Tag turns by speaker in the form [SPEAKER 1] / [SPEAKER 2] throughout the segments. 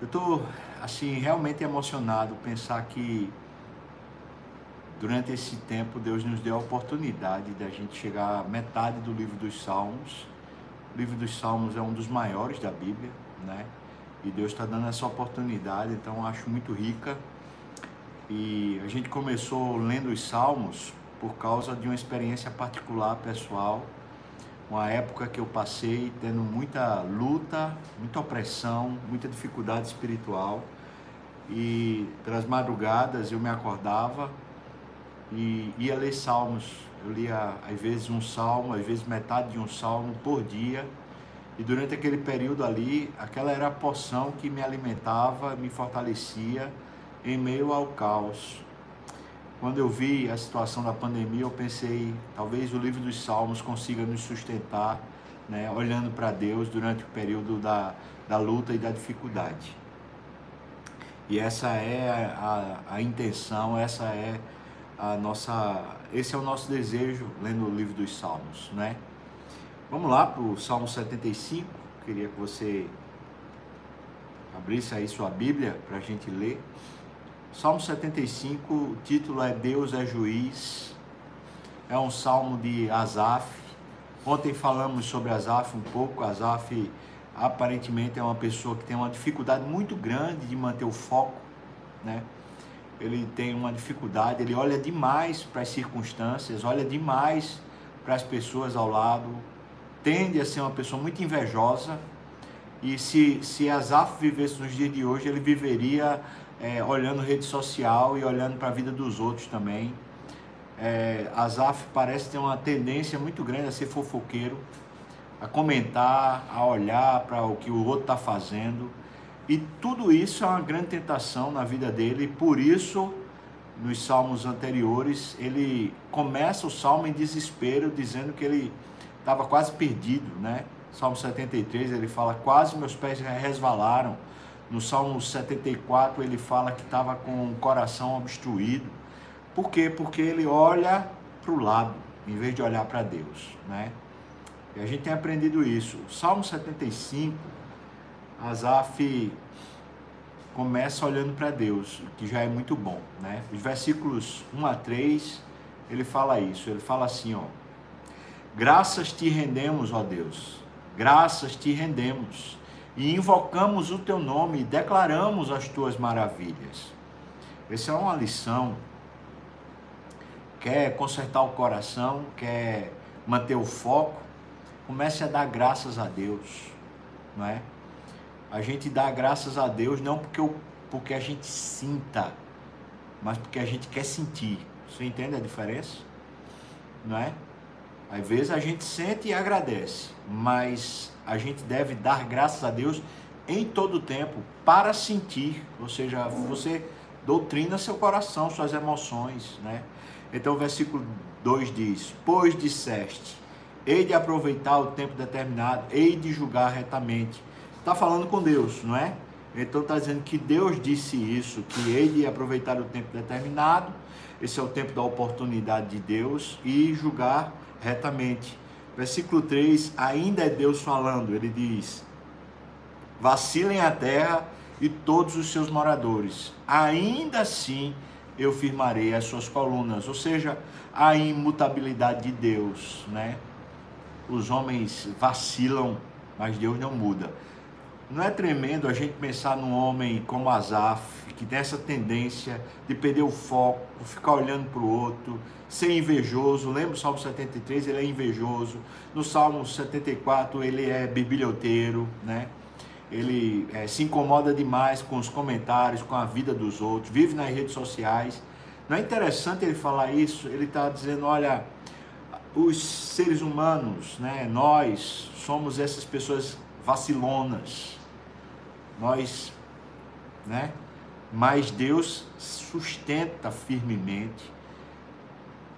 [SPEAKER 1] Eu estou assim realmente emocionado pensar que durante esse tempo Deus nos deu a oportunidade de a gente chegar à metade do livro dos Salmos. O livro dos Salmos é um dos maiores da Bíblia, né? E Deus está dando essa oportunidade, então acho muito rica. E a gente começou lendo os Salmos por causa de uma experiência particular, pessoal, uma época que eu passei tendo muita luta, muita opressão, muita dificuldade espiritual. E pelas madrugadas eu me acordava e ia ler salmos. Eu lia às vezes um salmo, às vezes metade de um salmo por dia. E durante aquele período ali, aquela era a poção que me alimentava, me fortalecia em meio ao caos. Quando eu vi a situação da pandemia, eu pensei, talvez o livro dos Salmos consiga nos sustentar, né, olhando para Deus durante o período da, da luta e da dificuldade. E essa é a, a, a intenção, essa é a nossa, esse é o nosso desejo lendo o livro dos Salmos, né? Vamos lá para o Salmo 75. Queria que você abrisse aí sua Bíblia para a gente ler. Salmo 75, o título é Deus é juiz. É um salmo de Asaf. Ontem falamos sobre Asaf um pouco. Asaf aparentemente é uma pessoa que tem uma dificuldade muito grande de manter o foco, né? Ele tem uma dificuldade, ele olha demais para as circunstâncias, olha demais para as pessoas ao lado, tende a ser uma pessoa muito invejosa. E se, se Asaf vivesse nos dias de hoje, ele viveria é, olhando rede social e olhando para a vida dos outros também. É, Azaf parece ter uma tendência muito grande a ser fofoqueiro, a comentar, a olhar para o que o outro está fazendo. E tudo isso é uma grande tentação na vida dele, e por isso, nos salmos anteriores, ele começa o salmo em desespero, dizendo que ele estava quase perdido, né? Salmo 73, ele fala: Quase meus pés resvalaram no Salmo 74 ele fala que estava com o coração obstruído. Por quê? Porque ele olha para o lado, em vez de olhar para Deus. Né? E a gente tem aprendido isso. Salmo 75, Asaf começa olhando para Deus, o que já é muito bom. Né? Os versículos 1 a 3, ele fala isso. Ele fala assim, ó. Graças te rendemos, ó Deus. Graças te rendemos e invocamos o teu nome e declaramos as tuas maravilhas. Essa é uma lição. Quer consertar o coração, quer manter o foco, comece a dar graças a Deus, não é? A gente dá graças a Deus não porque, eu, porque a gente sinta, mas porque a gente quer sentir. Você entende a diferença? Não é? Às vezes a gente sente e agradece, mas a gente deve dar graças a Deus em todo o tempo para sentir, ou seja, você doutrina seu coração, suas emoções, né? Então o versículo 2 diz: Pois disseste, hei de aproveitar o tempo determinado, hei de julgar retamente. Está falando com Deus, não é? Então está dizendo que Deus disse isso, que hei de aproveitar o tempo determinado, esse é o tempo da oportunidade de Deus, e julgar retamente. Versículo 3, ainda é Deus falando, ele diz: Vacilem a terra e todos os seus moradores, ainda assim eu firmarei as suas colunas. Ou seja, a imutabilidade de Deus, né? Os homens vacilam, mas Deus não muda. Não é tremendo a gente pensar num homem como Asaf, que tem essa tendência de perder o foco, ficar olhando para o outro, ser invejoso. Lembra o Salmo 73, ele é invejoso. No Salmo 74, ele é biblioteiro, né? Ele é, se incomoda demais com os comentários, com a vida dos outros, vive nas redes sociais. Não é interessante ele falar isso? Ele está dizendo, olha, os seres humanos, né, nós somos essas pessoas vacilonas. Nós, né? Mas Deus sustenta firmemente.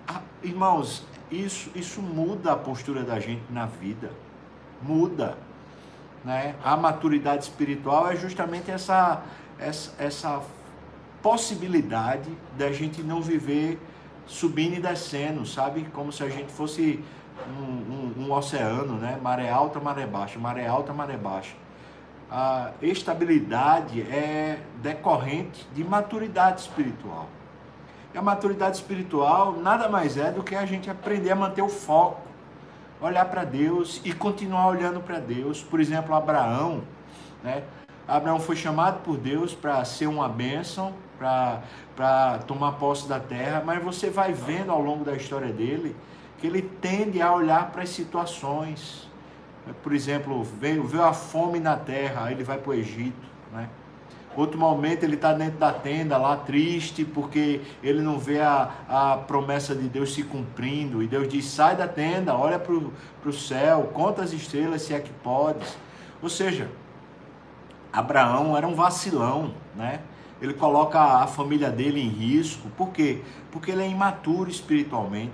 [SPEAKER 1] Ah, irmãos, isso, isso muda a postura da gente na vida. Muda. Né? A maturidade espiritual é justamente essa, essa, essa possibilidade da gente não viver subindo e descendo, sabe? Como se a gente fosse um, um, um, oceano, né? Maré alta, maré baixa, maré alta, maré baixa. A estabilidade é decorrente de maturidade espiritual. E a maturidade espiritual nada mais é do que a gente aprender a manter o foco, olhar para Deus e continuar olhando para Deus. Por exemplo, Abraão, né? Abraão foi chamado por Deus para ser uma bênção, para tomar posse da terra, mas você vai vendo ao longo da história dele que ele tende a olhar para as situações. Por exemplo, veio, veio a fome na terra, ele vai para o Egito. Né? Outro momento ele está dentro da tenda lá triste porque ele não vê a, a promessa de Deus se cumprindo. E Deus diz: sai da tenda, olha para o céu, conta as estrelas se é que podes. Ou seja, Abraão era um vacilão, né? Ele coloca a família dele em risco. Por quê? Porque ele é imaturo espiritualmente.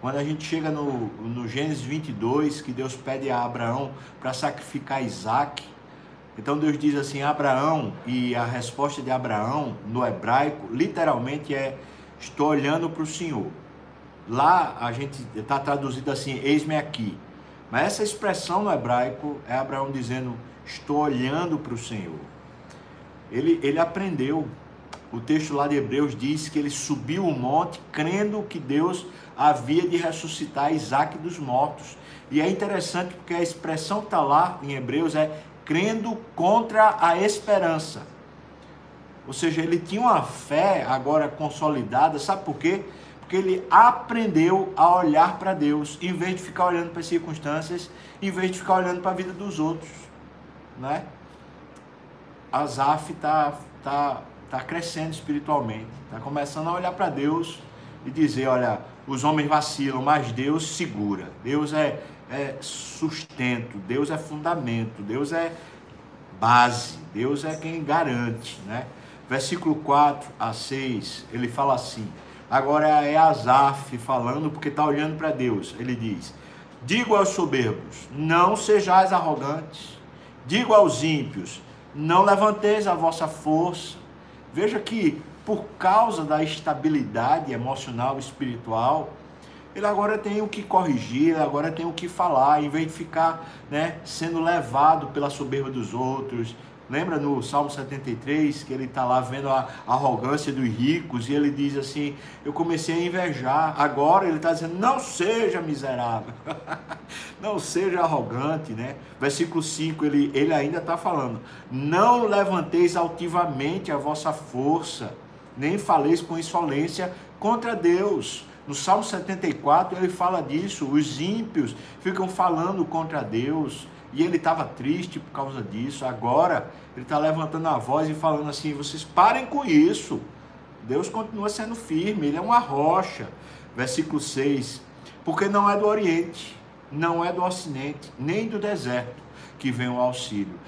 [SPEAKER 1] Quando a gente chega no, no Gênesis 22, que Deus pede a Abraão para sacrificar Isaac, então Deus diz assim: Abraão, e a resposta de Abraão no hebraico literalmente é: Estou olhando para o Senhor. Lá a gente está traduzido assim: Eis-me aqui. Mas essa expressão no hebraico é Abraão dizendo: Estou olhando para o Senhor. Ele, ele aprendeu. O texto lá de Hebreus diz que ele subiu o monte crendo que Deus havia de ressuscitar Isaac dos mortos. E é interessante porque a expressão que está lá em Hebreus é crendo contra a esperança. Ou seja, ele tinha uma fé agora consolidada, sabe por quê? Porque ele aprendeu a olhar para Deus, em vez de ficar olhando para as circunstâncias, em vez de ficar olhando para a vida dos outros. Né? Azaf está tá, tá crescendo espiritualmente, está começando a olhar para Deus e dizer: olha, os homens vacilam, mas Deus segura. Deus é, é sustento, Deus é fundamento, Deus é base, Deus é quem garante, né? Versículo 4 a 6, ele fala assim: agora é Asaf falando porque está olhando para Deus. Ele diz: Digo aos soberbos, não sejais arrogantes. Digo aos ímpios, não levanteis a vossa força. Veja que por causa da estabilidade emocional espiritual, ele agora tem o que corrigir, ele agora tem o que falar, em vez de ficar né, sendo levado pela soberba dos outros, Lembra no Salmo 73 que ele está lá vendo a arrogância dos ricos e ele diz assim: Eu comecei a invejar. Agora ele está dizendo: Não seja miserável, não seja arrogante, né? Versículo 5 ele, ele ainda está falando: Não levanteis altivamente a vossa força, nem faleis com insolência contra Deus. No Salmo 74 ele fala disso: os ímpios ficam falando contra Deus e ele estava triste por causa disso. Agora ele está levantando a voz e falando assim: vocês parem com isso. Deus continua sendo firme, ele é uma rocha. Versículo 6: Porque não é do Oriente, não é do Ocidente, nem do deserto que vem o auxílio.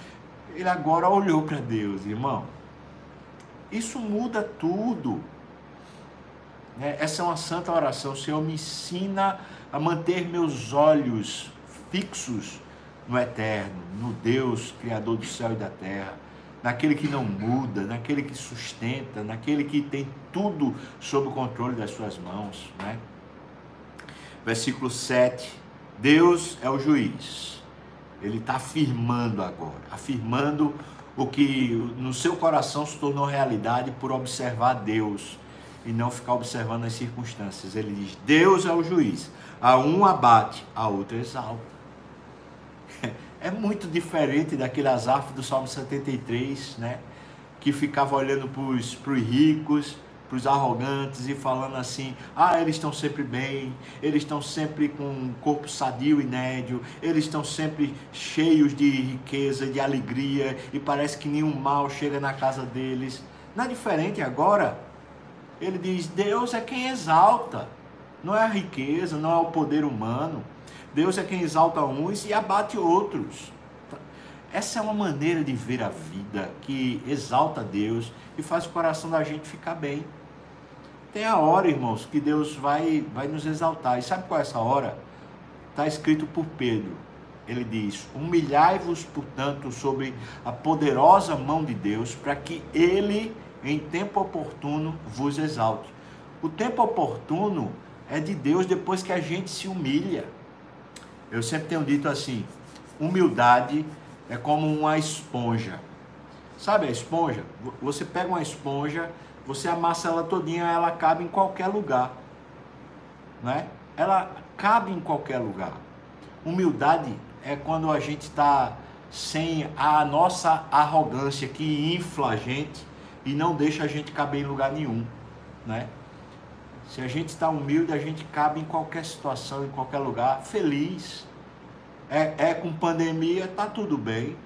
[SPEAKER 1] Ele agora olhou para Deus, irmão. Isso muda tudo. Né? Essa é uma santa oração. Senhor me ensina a manter meus olhos fixos no eterno, no Deus, Criador do céu e da terra, naquele que não muda, naquele que sustenta, naquele que tem tudo sob o controle das suas mãos. Né? Versículo 7: Deus é o juiz. Ele está afirmando agora, afirmando o que no seu coração se tornou realidade por observar Deus e não ficar observando as circunstâncias. Ele diz: Deus é o juiz. A um abate, a outro exalta. É muito diferente daquele Azaf do Salmo 73, né? Que ficava olhando para os ricos, para os arrogantes e falando assim: ah, eles estão sempre bem, eles estão sempre com um corpo sadio e nédio, eles estão sempre cheios de riqueza, de alegria e parece que nenhum mal chega na casa deles. Não é diferente agora. Ele diz: Deus é quem exalta, não é a riqueza, não é o poder humano. Deus é quem exalta uns e abate outros. Essa é uma maneira de ver a vida que exalta Deus e faz o coração da gente ficar bem. Tem a hora, irmãos, que Deus vai, vai nos exaltar. E sabe qual é essa hora? Está escrito por Pedro. Ele diz: Humilhai-vos, portanto, sobre a poderosa mão de Deus, para que Ele, em tempo oportuno, vos exalte. O tempo oportuno é de Deus depois que a gente se humilha. Eu sempre tenho dito assim: humildade é como uma esponja. Sabe a esponja? Você pega uma esponja, você amassa ela todinha, ela cabe em qualquer lugar. Né? Ela cabe em qualquer lugar. Humildade é quando a gente está sem a nossa arrogância que infla a gente e não deixa a gente caber em lugar nenhum, né? Se a gente está humilde, a gente cabe em qualquer situação, em qualquer lugar, feliz. É, é com pandemia, tá tudo bem.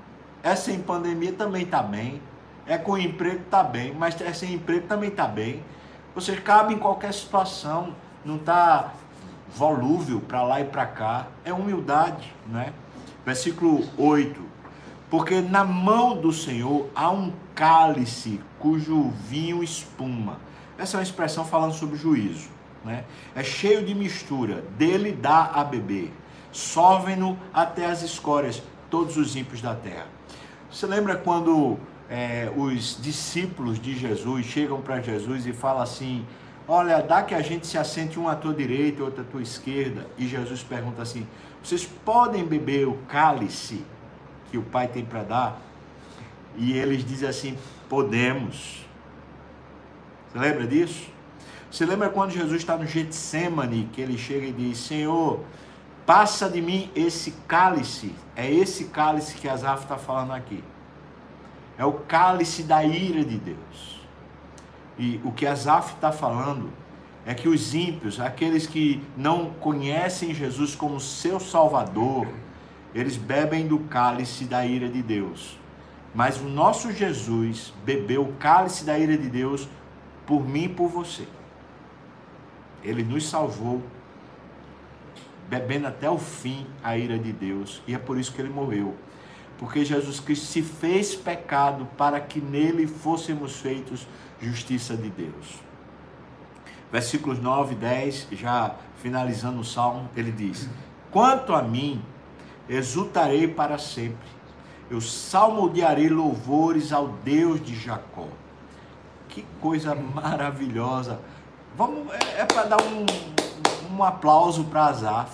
[SPEAKER 1] É sem pandemia, também tá bem. É com emprego, tá bem. Mas é sem emprego, também tá bem. Você cabe em qualquer situação. Não tá volúvel para lá e para cá. É humildade, né? Versículo 8. Porque na mão do Senhor há um cálice cujo vinho espuma. Essa é uma expressão falando sobre juízo. Né? É cheio de mistura, dele dá a beber. Sorvem-no até as escórias, todos os ímpios da terra. Você lembra quando é, os discípulos de Jesus chegam para Jesus e falam assim: Olha, dá que a gente se assente um à tua direita e outro à tua esquerda. E Jesus pergunta assim: Vocês podem beber o cálice que o Pai tem para dar? E eles dizem assim: Podemos. Você lembra disso? Você lembra quando Jesus está no Getsemane, que ele chega e diz: Senhor, passa de mim esse cálice. É esse cálice que Asaf está falando aqui. É o cálice da ira de Deus. E o que Asaf está falando é que os ímpios, aqueles que não conhecem Jesus como seu Salvador, eles bebem do cálice da ira de Deus. Mas o nosso Jesus bebeu o cálice da ira de Deus por mim e por você. Ele nos salvou, bebendo até o fim a ira de Deus, e é por isso que ele morreu. Porque Jesus Cristo se fez pecado para que nele fôssemos feitos justiça de Deus. Versículos 9 e 10, já finalizando o salmo, ele diz: Quanto a mim, exultarei para sempre, eu salmodiarei louvores ao Deus de Jacó. Que coisa maravilhosa! Vamos, é, é para dar um, um aplauso para Azaf.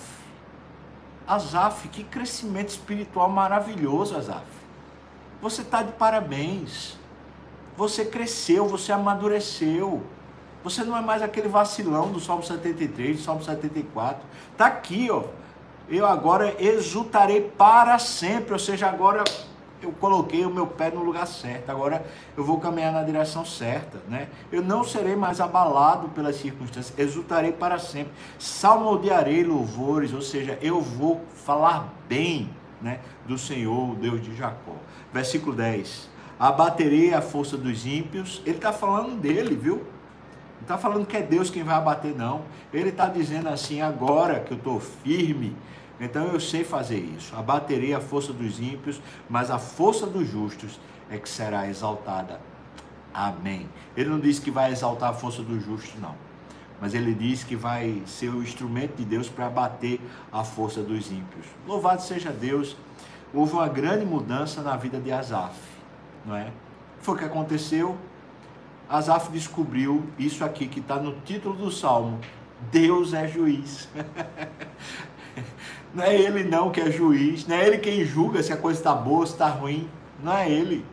[SPEAKER 1] Azaf, que crescimento espiritual maravilhoso, Azaf. Você está de parabéns. Você cresceu, você amadureceu. Você não é mais aquele vacilão do Salmo 73, do Salmo 74. Está aqui, ó. Eu agora exultarei para sempre. Ou seja, agora eu coloquei o meu pé no lugar certo, agora eu vou caminhar na direção certa, né? Eu não serei mais abalado pelas circunstâncias, exultarei para sempre, salmodiarei louvores, ou seja, eu vou falar bem, né, do Senhor, o Deus de Jacó. Versículo 10. Abaterei a força dos ímpios. Ele está falando dele, viu? Não está falando que é Deus quem vai abater, não. Ele está dizendo assim: agora que eu estou firme, então eu sei fazer isso. Abaterei a força dos ímpios, mas a força dos justos é que será exaltada. Amém. Ele não diz que vai exaltar a força dos justos, não. Mas ele diz que vai ser o instrumento de Deus para abater a força dos ímpios. Louvado seja Deus. Houve uma grande mudança na vida de Asaf, não é? Foi o que aconteceu. Asaf descobriu isso aqui que está no título do salmo: Deus é juiz. Não é ele não que é juiz, não é ele quem julga se a coisa está boa, se está ruim. Não é ele.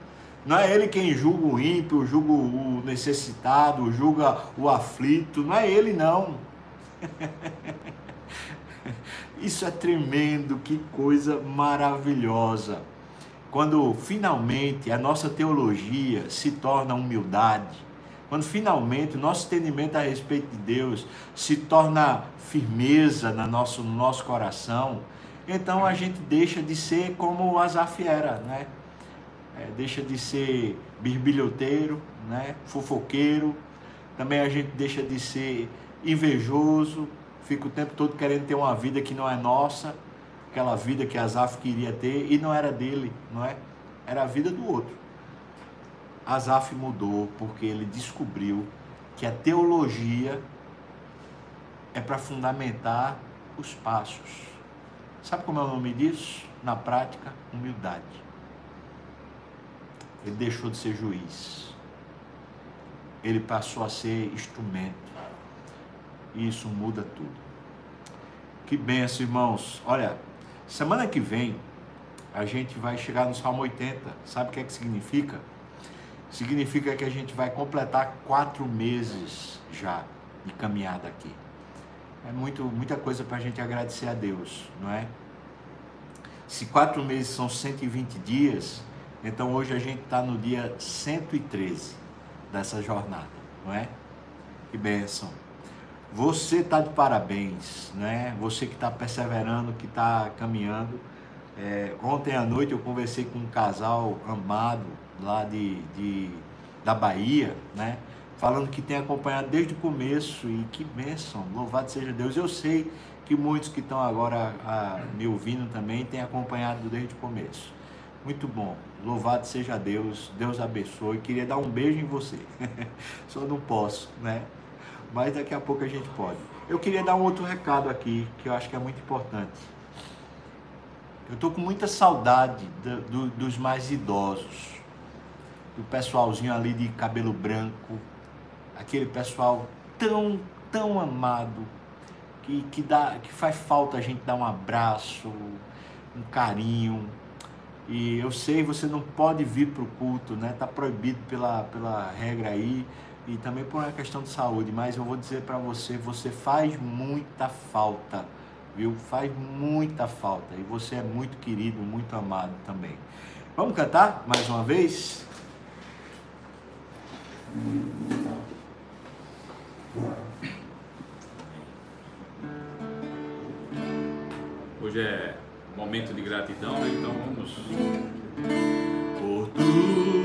[SPEAKER 1] Não é ele quem julga o ímpio, julga o necessitado, julga o aflito. Não é ele não. Isso é tremendo, que coisa maravilhosa. Quando finalmente a nossa teologia se torna humildade, quando finalmente o nosso entendimento a respeito de Deus se torna firmeza no nosso, no nosso coração, então a gente deixa de ser como o Azaf era, né? É, deixa de ser birbilhoteiro, né? fofoqueiro, também a gente deixa de ser invejoso, fica o tempo todo querendo ter uma vida que não é nossa, aquela vida que Azaf queria ter e não era dele, não é? Era a vida do outro. Asaf mudou porque ele descobriu que a teologia é para fundamentar os passos. Sabe como é o nome disso? Na prática, humildade. Ele deixou de ser juiz. Ele passou a ser instrumento. E isso muda tudo. Que benção, irmãos. Olha, semana que vem a gente vai chegar no Salmo 80. Sabe o que é que significa? Significa que a gente vai completar quatro meses já de caminhada aqui. É muito, muita coisa para a gente agradecer a Deus, não é? Se quatro meses são 120 dias, então hoje a gente está no dia 113 dessa jornada, não é? Que bênção. Você está de parabéns, né? Você que está perseverando, que está caminhando. É, ontem à noite eu conversei com um casal amado lá de, de, da Bahia, né? Falando que tem acompanhado desde o começo e que bênção, louvado seja Deus. Eu sei que muitos que estão agora a, me ouvindo também têm acompanhado desde o começo. Muito bom, louvado seja Deus, Deus abençoe. Queria dar um beijo em você, só não posso, né? Mas daqui a pouco a gente pode. Eu queria dar um outro recado aqui que eu acho que é muito importante. Eu estou com muita saudade do, do, dos mais idosos, do pessoalzinho ali de cabelo branco, aquele pessoal tão, tão amado, que, que, dá, que faz falta a gente dar um abraço, um carinho. E eu sei, você não pode vir para o culto, né? Está proibido pela, pela regra aí e também por uma questão de saúde, mas eu vou dizer para você, você faz muita falta viu? Faz muita falta e você é muito querido, muito amado também. Vamos cantar mais uma vez?
[SPEAKER 2] Hoje é momento de gratidão, né? então vamos.
[SPEAKER 3] Por tudo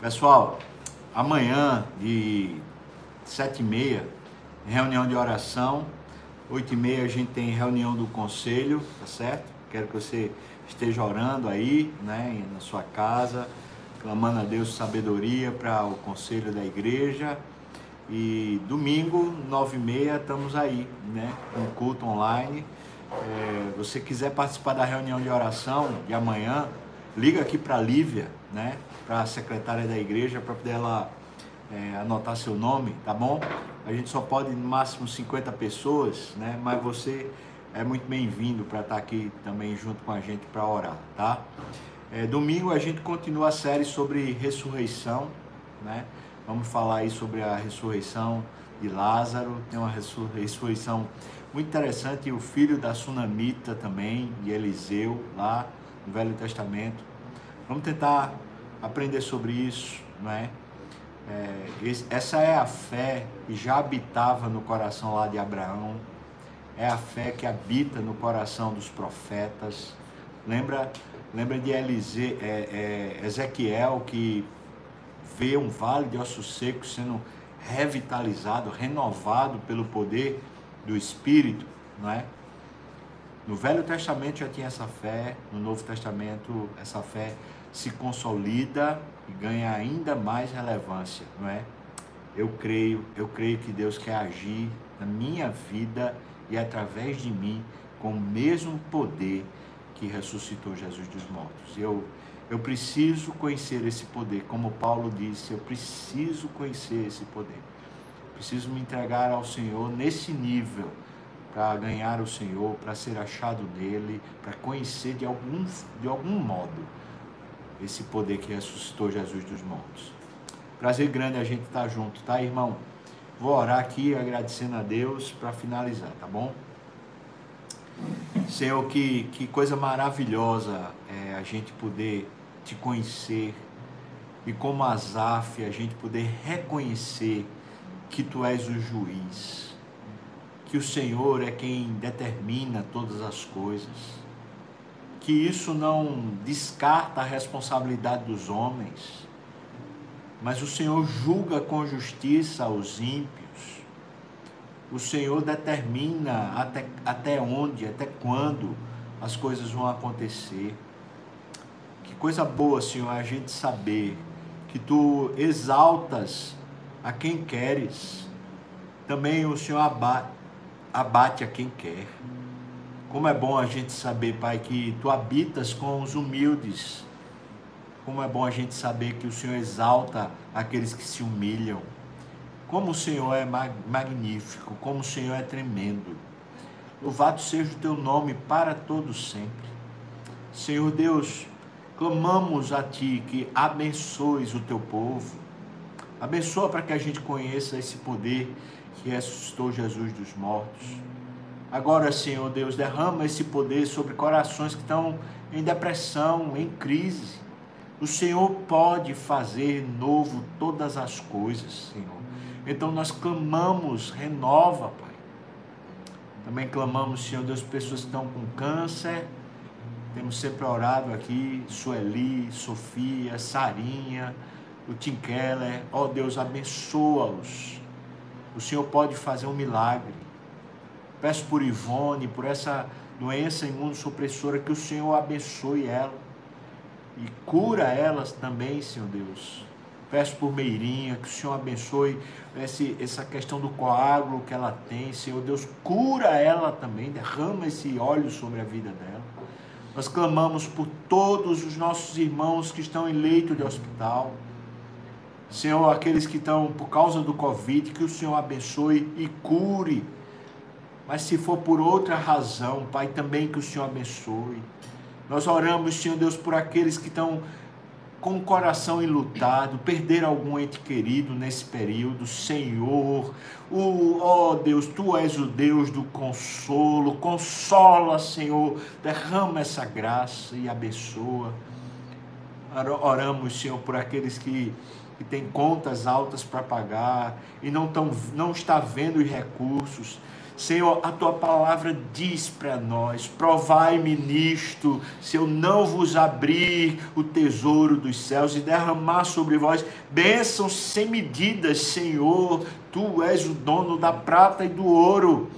[SPEAKER 1] Pessoal, amanhã de sete e meia, reunião de oração. Oito e meia a gente tem reunião do conselho, tá certo? Quero que você esteja orando aí, né, na sua casa, clamando a Deus sabedoria para o conselho da igreja. E domingo, nove e meia, estamos aí, né, com culto online. É, você quiser participar da reunião de oração de amanhã, liga aqui para a Lívia, né? para a secretária da igreja para poder ela é, anotar seu nome, tá bom? A gente só pode no máximo 50 pessoas, né? Mas você é muito bem-vindo para estar tá aqui também junto com a gente para orar, tá? É, domingo a gente continua a série sobre ressurreição, né? Vamos falar aí sobre a ressurreição de Lázaro, tem uma ressurreição muito interessante, o filho da Sunamita também, de Eliseu, lá no Velho Testamento. Vamos tentar aprender sobre isso, não é? é essa é a fé que já habitava no coração lá de Abraão, é a fé que habita no coração dos profetas. Lembra, lembra de Elise, é, é, Ezequiel que vê um vale de ossos secos sendo revitalizado, renovado pelo poder do Espírito, não é? No Velho Testamento já tinha essa fé, no Novo Testamento essa fé se consolida e ganha ainda mais relevância, não é? Eu creio, eu creio que Deus quer agir na minha vida e através de mim com o mesmo poder que ressuscitou Jesus dos mortos. Eu eu preciso conhecer esse poder, como Paulo disse, eu preciso conhecer esse poder. Preciso me entregar ao Senhor nesse nível para ganhar o Senhor, para ser achado dele, para conhecer de algum, de algum modo esse poder que ressuscitou Jesus dos mortos. Prazer grande a gente estar tá junto, tá, irmão? Vou orar aqui agradecendo a Deus para finalizar, tá bom? Senhor, que, que coisa maravilhosa é a gente poder te conhecer e como Azaf a gente poder reconhecer que tu és o juiz, que o Senhor é quem determina todas as coisas, que isso não descarta a responsabilidade dos homens, mas o Senhor julga com justiça os ímpios. O Senhor determina até, até onde, até quando as coisas vão acontecer. Que coisa boa, Senhor, a gente saber que tu exaltas a quem queres. Também o Senhor abate, abate a quem quer. Como é bom a gente saber, Pai, que tu habitas com os humildes. Como é bom a gente saber que o Senhor exalta aqueles que se humilham. Como o Senhor é magnífico, como o Senhor é tremendo. Louvado seja o teu nome para todos sempre. Senhor Deus, clamamos a Ti que abençoes o Teu povo. Abençoa para que a gente conheça esse poder que ressuscitou Jesus dos mortos. Agora, Senhor Deus, derrama esse poder sobre corações que estão em depressão, em crise. O Senhor pode fazer novo todas as coisas, Senhor. Então nós clamamos, renova, Pai. Também clamamos, Senhor Deus, pessoas que estão com câncer, temos sempre orado aqui, Sueli, Sofia, Sarinha, o Tim Keller. Ó oh, Deus, abençoa-os. O Senhor pode fazer um milagre. Peço por Ivone, por essa doença imunossupressora, que o Senhor abençoe ela. E cura elas também, Senhor Deus. Peço por Meirinha, que o Senhor abençoe esse, essa questão do coágulo que ela tem. Senhor Deus, cura ela também, derrama esse óleo sobre a vida dela. Nós clamamos por todos os nossos irmãos que estão em leito de hospital. Senhor, aqueles que estão por causa do Covid, que o Senhor abençoe e cure. Mas se for por outra razão, Pai, também que o Senhor abençoe. Nós oramos, Senhor Deus, por aqueles que estão com o coração enlutado, perder algum ente querido nesse período, Senhor, o, ó oh Deus, Tu és o Deus do consolo, consola, Senhor, derrama essa graça e abençoa. Oramos, Senhor, por aqueles que, que têm contas altas para pagar e não, tão, não está vendo os recursos. Senhor, a tua palavra diz para nós: provai-me nisto, se eu não vos abrir o tesouro dos céus e derramar sobre vós bênçãos sem medidas, Senhor, tu és o dono da prata e do ouro.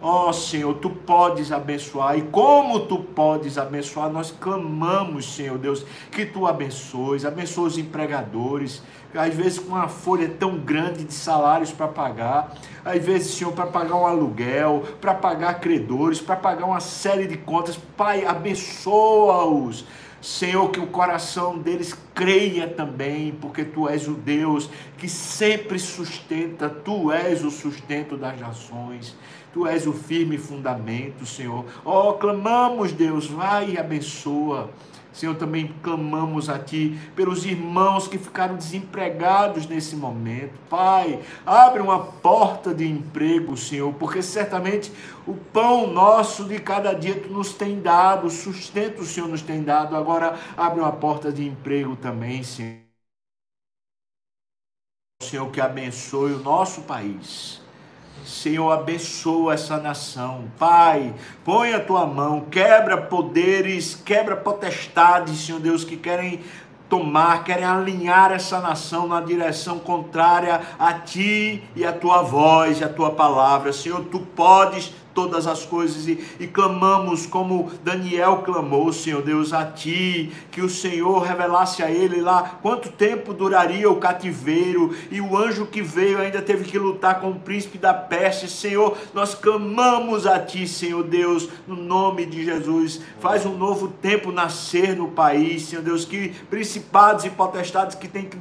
[SPEAKER 1] Ó oh, Senhor, tu podes abençoar, e como tu podes abençoar, nós clamamos, Senhor Deus, que tu abençoes, abençoe os empregadores, às vezes com uma folha tão grande de salários para pagar, às vezes, Senhor, para pagar um aluguel, para pagar credores, para pagar uma série de contas, Pai, abençoa-os. Senhor, que o coração deles creia também, porque tu és o Deus que sempre sustenta, tu és o sustento das nações. Tu és o firme fundamento, Senhor. Oh, clamamos, Deus, vai e abençoa. Senhor, também clamamos a Ti pelos irmãos que ficaram desempregados nesse momento. Pai, abre uma porta de emprego, Senhor, porque certamente o pão nosso de cada dia Tu nos tem dado, o sustento o Senhor nos tem dado. Agora abre uma porta de emprego também, Senhor. Senhor, que abençoe o nosso país. Senhor, abençoa essa nação. Pai, põe a tua mão, quebra poderes, quebra potestades, Senhor Deus, que querem tomar, querem alinhar essa nação na direção contrária a ti e a tua voz e a tua palavra. Senhor, tu podes todas as coisas e, e, clamamos como Daniel clamou, Senhor Deus, a Ti, que o Senhor revelasse a ele lá quanto tempo duraria o cativeiro e o anjo que veio ainda teve que lutar com o príncipe da peste. Senhor, nós clamamos a Ti, Senhor Deus, no nome de Jesus. Faz um novo tempo nascer no país, Senhor Deus, que principados e potestades que têm que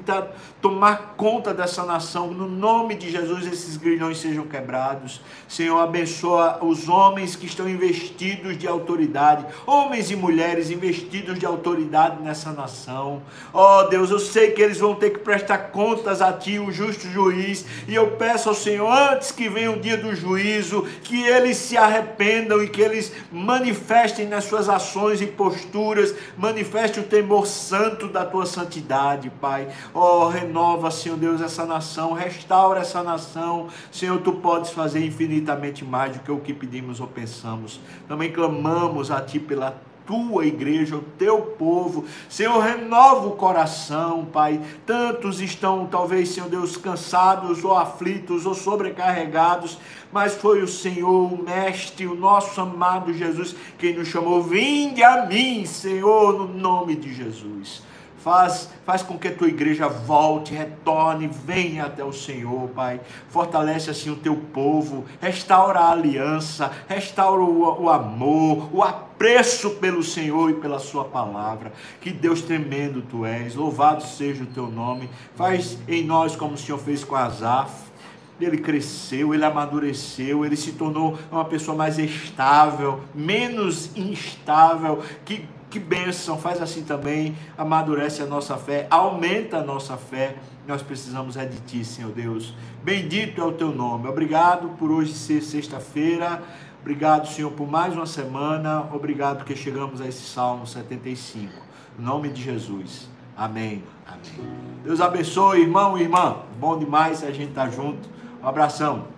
[SPEAKER 1] tomar conta dessa nação, no nome de Jesus, esses grilhões sejam quebrados. Senhor, abençoa os homens que estão investidos de autoridade, homens e mulheres investidos de autoridade nessa nação. Ó oh, Deus, eu sei que eles vão ter que prestar contas a Ti, o justo juiz, e eu peço ao Senhor, antes que venha o dia do juízo, que eles se arrependam e que eles manifestem nas suas ações e posturas, manifeste o temor santo da Tua santidade, Pai. Ó, oh, renova, Senhor Deus, essa nação, restaura essa nação. Senhor, Tu podes fazer infinitamente mais do que o que pedimos ou pensamos. Também clamamos a Ti pela tua igreja, o teu povo. Senhor, renova o coração, Pai. Tantos estão, talvez, Senhor Deus, cansados ou aflitos ou sobrecarregados, mas foi o Senhor, o Mestre, o nosso amado Jesus, quem nos chamou. Vinde a mim, Senhor, no nome de Jesus. Faz, faz com que a tua igreja volte, retorne, venha até o Senhor, Pai. Fortalece assim o teu povo, restaura a aliança, restaura o, o amor, o apreço pelo Senhor e pela Sua palavra. Que Deus tremendo tu és, louvado seja o teu nome. Faz em nós como o Senhor fez com Asaf ele cresceu, ele amadureceu, ele se tornou uma pessoa mais estável, menos instável, que que bênção, faz assim também, amadurece a nossa fé, aumenta a nossa fé. Nós precisamos é de Ti, Senhor Deus. Bendito é o Teu nome. Obrigado por hoje ser sexta-feira. Obrigado, Senhor, por mais uma semana. Obrigado que chegamos a esse Salmo 75. Em nome de Jesus. Amém. Amém. Deus abençoe, irmão e irmã. Bom demais a gente estar tá junto. Um abração.